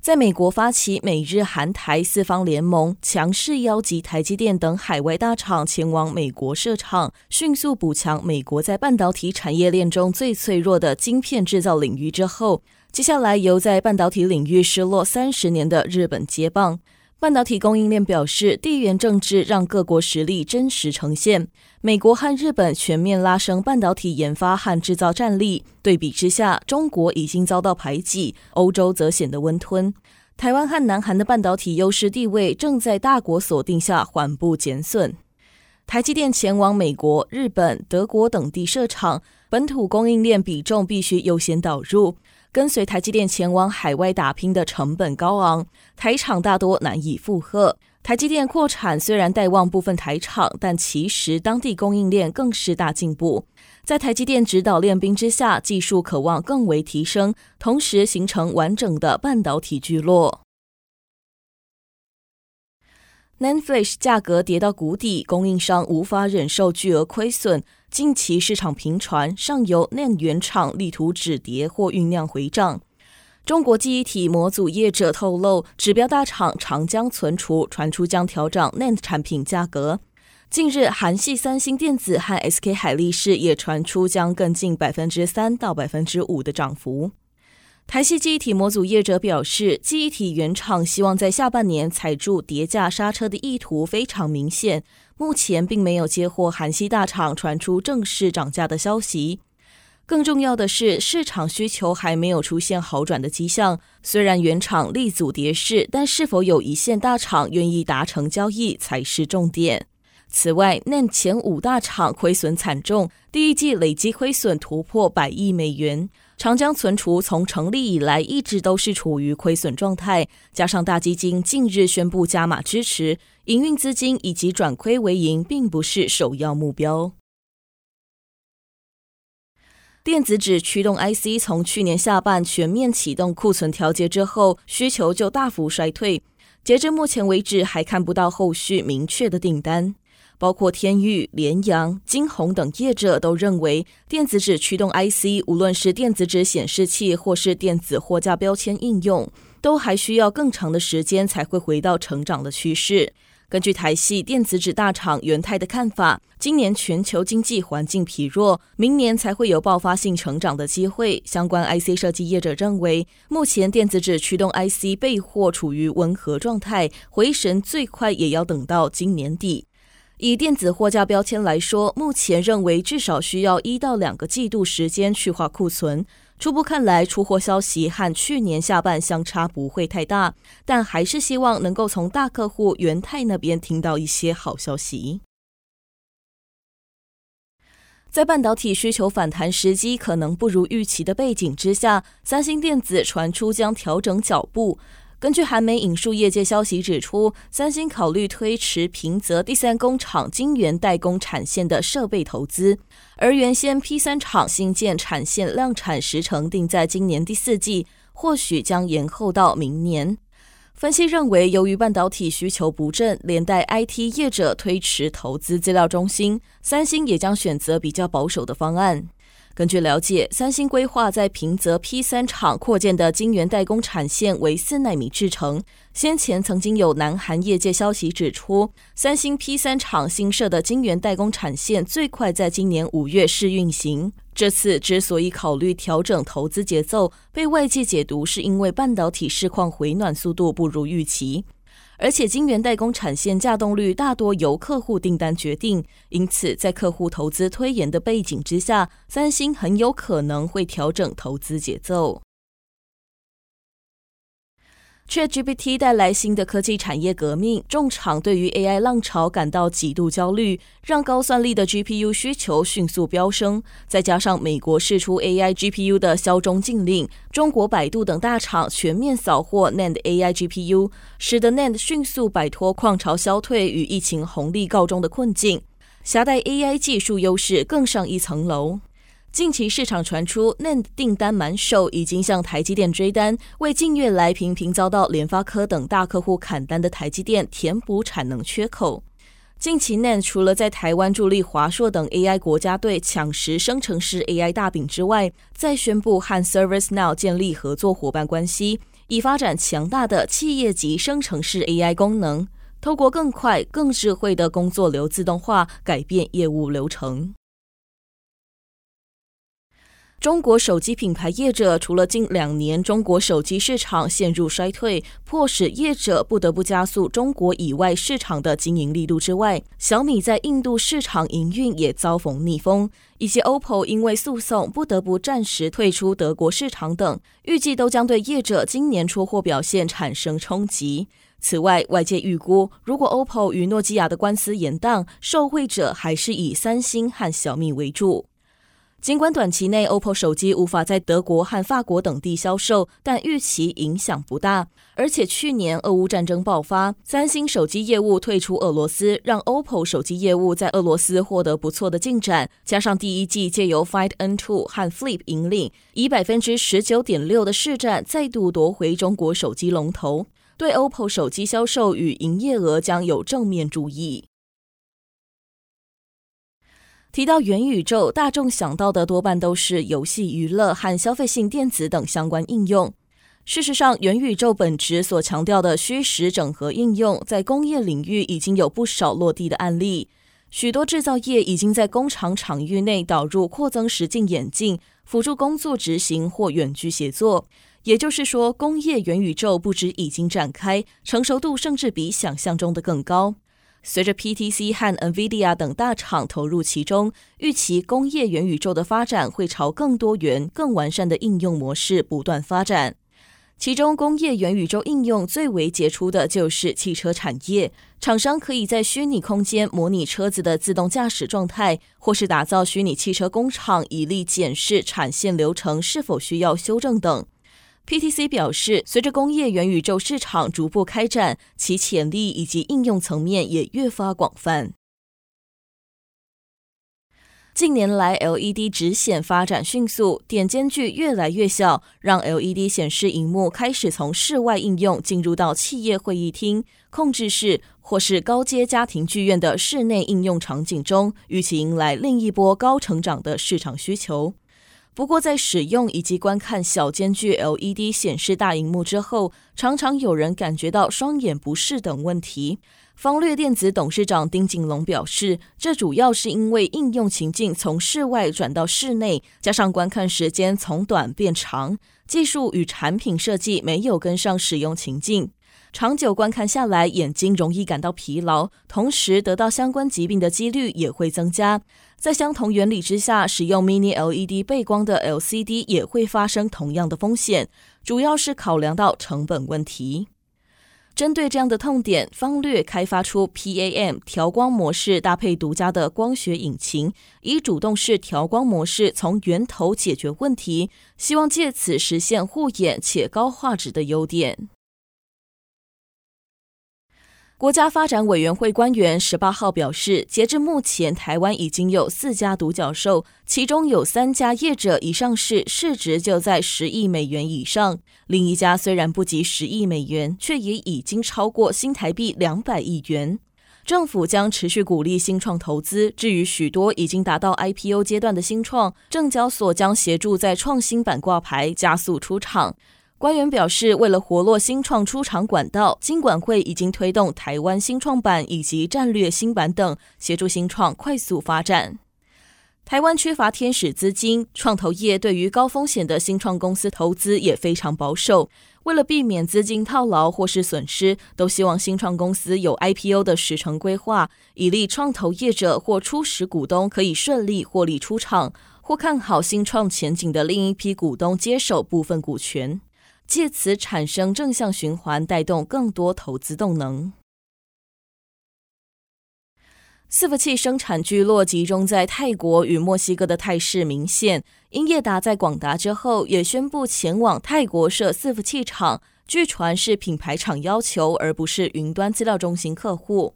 在美国发起美日韩台四方联盟，强势邀集台积电等海外大厂前往美国设厂，迅速补强美国在半导体产业链中最脆弱的晶片制造领域之后，接下来由在半导体领域失落三十年的日本接棒。半导体供应链表示，地缘政治让各国实力真实呈现。美国和日本全面拉升半导体研发和制造战力，对比之下，中国已经遭到排挤，欧洲则显得温吞。台湾和南韩的半导体优势地位正在大国锁定下缓步减损。台积电前往美国、日本、德国等地设厂，本土供应链比重必须优先导入。跟随台积电前往海外打拼的成本高昂，台厂大多难以负荷。台积电扩产虽然带旺部分台厂，但其实当地供应链更是大进步。在台积电指导练兵之下，技术可望更为提升，同时形成完整的半导体聚落。Nanflash 价格跌到谷底，供应商无法忍受巨额亏损。近期市场频传，上游 NAND 原厂力图止跌或酝酿回涨。中国记忆体模组业者透露，指标大厂长江存储传出将调整 NAND 产品价格。近日，韩系三星电子和 SK 海力士也传出将更近百分之三到百分之五的涨幅。台系记忆体模组业者表示，记忆体原厂希望在下半年踩住跌价刹车的意图非常明显。目前并没有接获韩系大厂传出正式涨价的消息。更重要的是，市场需求还没有出现好转的迹象。虽然原厂力阻跌势，但是否有一线大厂愿意达成交易才是重点。此外，NAND 前五大厂亏损惨重，第一季累计亏损突破百亿美元。长江存储从成立以来一直都是处于亏损状态，加上大基金近日宣布加码支持，营运资金以及转亏为盈并不是首要目标。电子纸驱动 IC 从去年下半全面启动库存调节之后，需求就大幅衰退，截至目前为止还看不到后续明确的订单。包括天域、联阳、晶鸿等业者都认为，电子纸驱动 IC 无论是电子纸显示器或是电子货架标签应用，都还需要更长的时间才会回到成长的趋势。根据台系电子纸大厂元泰的看法，今年全球经济环境疲弱，明年才会有爆发性成长的机会。相关 IC 设计业者认为，目前电子纸驱动 IC 备货处于温和状态，回神最快也要等到今年底。以电子货架标签来说，目前认为至少需要一到两个季度时间去化库存。初步看来，出货消息和去年下半相差不会太大，但还是希望能够从大客户元太那边听到一些好消息。在半导体需求反弹时机可能不如预期的背景之下，三星电子传出将调整脚步。根据韩媒引述业界消息指出，三星考虑推迟平泽第三工厂晶圆代工产线的设备投资，而原先 P 三厂新建产线量产时程定在今年第四季，或许将延后到明年。分析认为，由于半导体需求不振，连带 IT 业者推迟投资资料中心，三星也将选择比较保守的方案。根据了解，三星规划在平泽 P 三厂扩建的晶圆代工产线为四纳米制程。先前曾经有南韩业界消息指出，三星 P 三厂新设的晶圆代工产线最快在今年五月试运行。这次之所以考虑调整投资节奏，被外界解读是因为半导体市况回暖速度不如预期。而且，晶圆代工产线架动率大多由客户订单决定，因此在客户投资推延的背景之下，三星很有可能会调整投资节奏。ChatGPT 带来新的科技产业革命，众厂对于 AI 浪潮感到极度焦虑，让高算力的 GPU 需求迅速飙升。再加上美国释出 AI GPU 的销中禁令，中国百度等大厂全面扫货 NAND AI GPU，使得 NAND 迅速摆脱矿潮消退与疫情红利告终的困境，挟带 AI 技术优势更上一层楼。近期市场传出 NAND 订单满手，已经向台积电追单，为近月来频频遭到联发科等大客户砍单的台积电填补产能缺口。近期 NAND 除了在台湾助力华硕等 AI 国家队抢食生成式 AI 大饼之外，再宣布和 ServiceNow 建立合作伙伴关系，以发展强大的企业级生成式 AI 功能，透过更快、更智慧的工作流自动化，改变业务流程。中国手机品牌业者除了近两年中国手机市场陷入衰退，迫使业者不得不加速中国以外市场的经营力度之外，小米在印度市场营运也遭逢逆风，以及 OPPO 因为诉讼不得不暂时退出德国市场等，预计都将对业者今年出货表现产生冲击。此外，外界预估，如果 OPPO 与诺基亚的官司延宕，受惠者还是以三星和小米为主。尽管短期内 OPPO 手机无法在德国和法国等地销售，但预期影响不大。而且去年俄乌战争爆发，三星手机业务退出俄罗斯，让 OPPO 手机业务在俄罗斯获得不错的进展。加上第一季借由 Find N2 和 Flip 引领，以百分之十九点六的市占再度夺回中国手机龙头，对 OPPO 手机销售与营业额将有正面注意。提到元宇宙，大众想到的多半都是游戏、娱乐和消费性电子等相关应用。事实上，元宇宙本质所强调的虚实整合应用，在工业领域已经有不少落地的案例。许多制造业已经在工厂场域内导入扩增实境眼镜，辅助工作执行或远距协作。也就是说，工业元宇宙不止已经展开，成熟度甚至比想象中的更高。随着 PTC 和 NVIDIA 等大厂投入其中，预期工业元宇宙的发展会朝更多元、更完善的应用模式不断发展。其中，工业元宇宙应用最为杰出的就是汽车产业。厂商可以在虚拟空间模拟车子的自动驾驶状态，或是打造虚拟汽车工厂，以利检视产线流程是否需要修正等。PTC 表示，随着工业元宇宙市场逐步开展，其潜力以及应用层面也越发广泛。近年来，LED 直显发展迅速，点间距越来越小，让 LED 显示荧幕开始从室外应用进入到企业会议厅、控制室或是高阶家庭剧院的室内应用场景中，预期迎来另一波高成长的市场需求。不过，在使用以及观看小间距 LED 显示大荧幕之后，常常有人感觉到双眼不适等问题。方略电子董事长丁锦龙表示，这主要是因为应用情境从室外转到室内，加上观看时间从短变长，技术与产品设计没有跟上使用情境。长久观看下来，眼睛容易感到疲劳，同时得到相关疾病的几率也会增加。在相同原理之下，使用 Mini LED 背光的 LCD 也会发生同样的风险，主要是考量到成本问题。针对这样的痛点，方略开发出 PAM 调光模式，搭配独家的光学引擎，以主动式调光模式从源头解决问题，希望借此实现护眼且高画质的优点。国家发展委员会官员十八号表示，截至目前，台湾已经有四家独角兽，其中有三家业者已上市，市值就在十亿美元以上；另一家虽然不及十亿美元，却也已经超过新台币两百亿元。政府将持续鼓励新创投资。至于许多已经达到 IPO 阶段的新创，证交所将协助在创新板挂牌，加速出场。官员表示，为了活络新创出场管道，金管会已经推动台湾新创板以及战略新板等，协助新创快速发展。台湾缺乏天使资金，创投业对于高风险的新创公司投资也非常保守。为了避免资金套牢或是损失，都希望新创公司有 IPO 的时程规划，以利创投业者或初始股东可以顺利获利出场，或看好新创前景的另一批股东接手部分股权。借此产生正向循环，带动更多投资动能。伺服器生产聚落集中在泰国与墨西哥的态势明显。英业达在广达之后，也宣布前往泰国设伺服器厂，据传是品牌厂要求，而不是云端资料中心客户。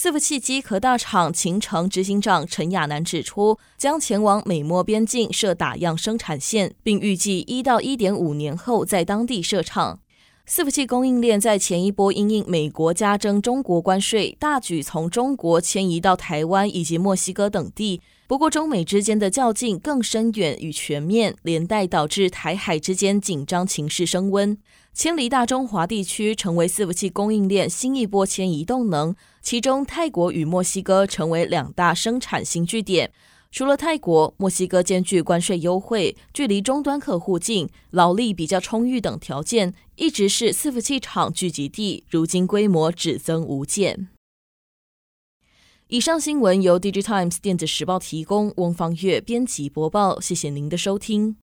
伺服器机壳大厂勤诚执行长陈亚南指出，将前往美墨边境设打样生产线，并预计一到一点五年后在当地设厂。伺服器供应链在前一波因应美国加征中国关税，大举从中国迁移到台湾以及墨西哥等地。不过，中美之间的较劲更深远与全面，连带导致台海之间紧张情势升温。迁离大中华地区成为伺服器供应链新一波迁移动能，其中泰国与墨西哥成为两大生产新据点。除了泰国、墨西哥兼具关税优惠、距离终端客户近、劳力比较充裕等条件，一直是伺服器厂聚集地。如今规模只增无减。以上新闻由 DigiTimes 电子时报提供，翁方月编辑播报。谢谢您的收听。